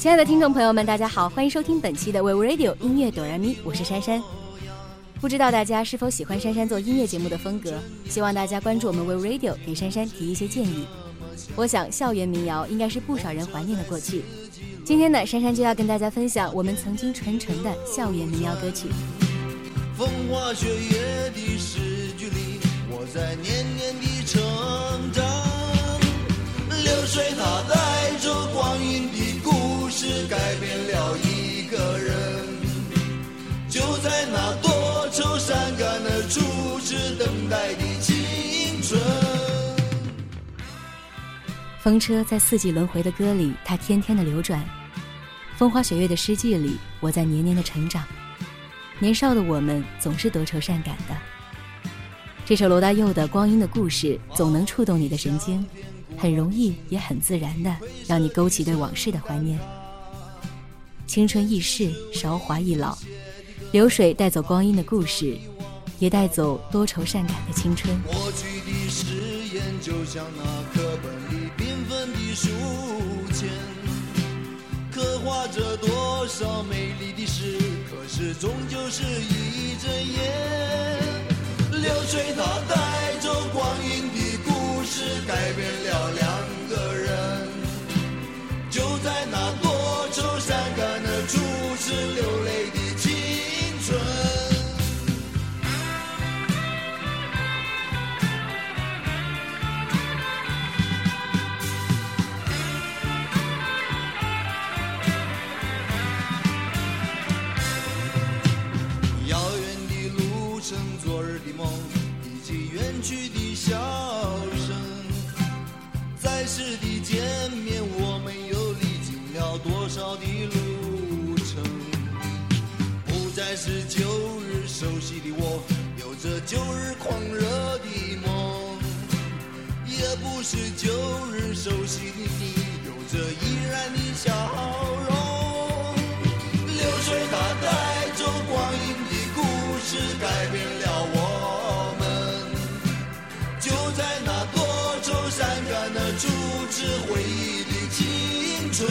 亲爱的听众朋友们，大家好，欢迎收听本期的 We Radio 音乐哆来咪，我是珊珊。不知道大家是否喜欢珊珊做音乐节目的风格？希望大家关注我们 We Radio，给珊珊提一些建议。我想，校园民谣应该是不少人怀念的过去。今天呢，珊珊就要跟大家分享我们曾经传承的校园民谣歌曲。风花雪月的诗句里，我在年年的等待的青春。风车在四季轮回的歌里，它天天的流转；风花雪月的诗句里，我在年年的成长。年少的我们总是多愁善感的。这首罗大佑的《光阴的故事》总能触动你的神经，很容易也很自然的让你勾起对往事的怀念。青春易逝，韶华易老，流水带走光阴的故事，也带走多愁善感的青春。过去的誓言就像那课本里缤纷的书签，刻画着多少美丽的诗。可是终究是一阵烟，流水它带走光阴的故事，改变了两是旧日熟悉的你，有着依然的笑容。流水它带走光阴的故事，改变了我们。就在那多愁善感的初次回忆的青春，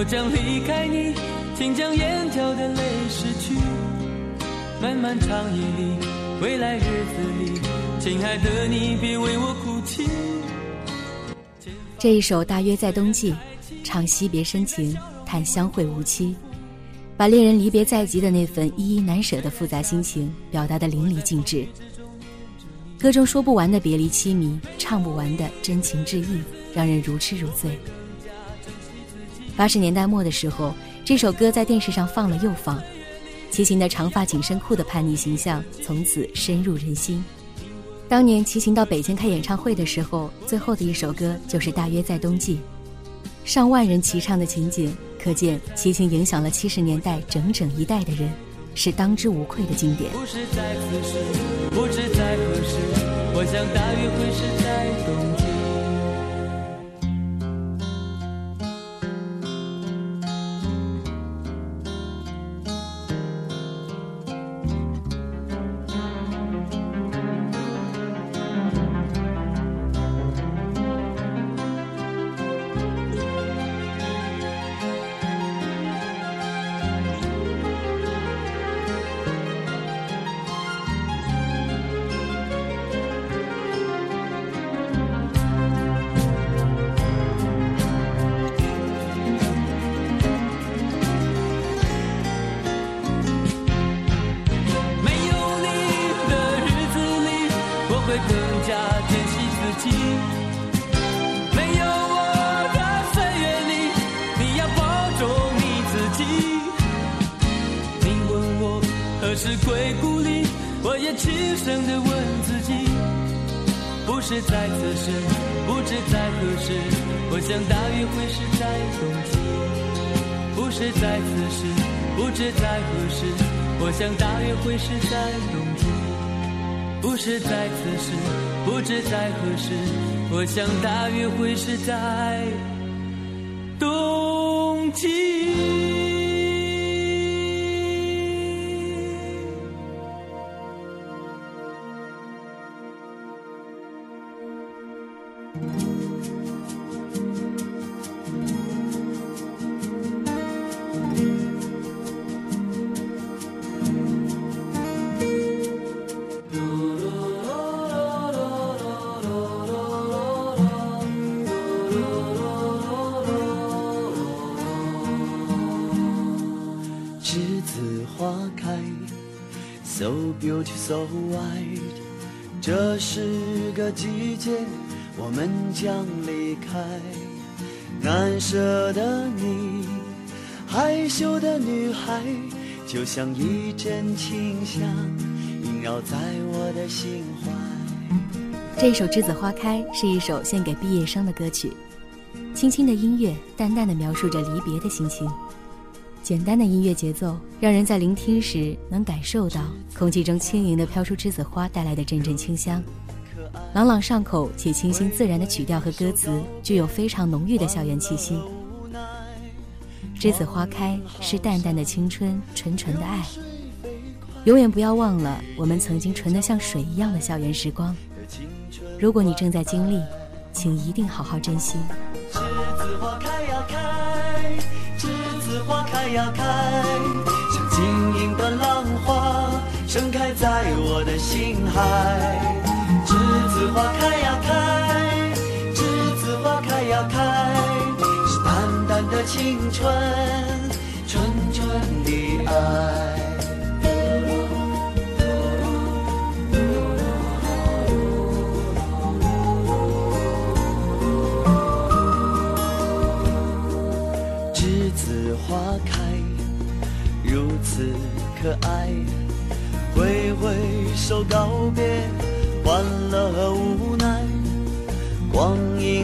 我将离开你，请将眼角的泪拭去。漫漫长夜里，未来日子里，亲爱的你别为我哭泣。这一首大约在冬季，唱惜别深情，叹相会无期，把恋人离别在即的那份依依难舍的复杂心情表达得淋漓尽致。歌中说不完的别离凄迷，唱不完的真情致意，让人如痴如醉。八十年代末的时候。这首歌在电视上放了又放，齐秦的长发紧身裤的叛逆形象从此深入人心。当年齐秦到北京开演唱会的时候，最后的一首歌就是《大约在冬季》，上万人齐唱的情景，可见齐秦影响了七十年代整整一代的人，是当之无愧的经典。不是在此时，不知在何时，我想大约会是在冬何时归故里，我也轻声地问自己。不是在此时，不知在何时，我想大约会是在冬季。不是在此时，不知在何时，我想大约会是在冬季。不是在此时，不知在何时，我想大约会是在冬季。，so beautiful so white。这是个季节，我们将离开。难舍的你，害羞的女孩，就像一阵清香，萦绕在我的心怀。这首《栀子花开》是一首献给毕业生的歌曲，轻轻的音乐，淡淡的描述着离别的心情。简单的音乐节奏，让人在聆听时能感受到空气中轻盈的飘出栀子花带来的阵阵清香。朗朗上口且清新自然的曲调和歌词，具有非常浓郁的校园气息。栀子花开是淡淡的青春，纯纯的爱。永远不要忘了我们曾经纯得像水一样的校园时光。如果你正在经历，请一定好好珍惜。栀子花开呀开，栀子花开呀开，像晶莹的浪花盛开在我的心海。花开呀开，栀子花开呀开，是淡淡的青春，纯纯的爱。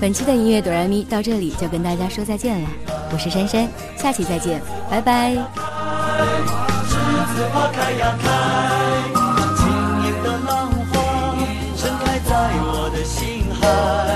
本期的音乐哆来咪到这里就跟大家说再见了，我是珊珊，下期再见，拜拜。栀子花开呀开，晶莹的浪花盛开在我的心海。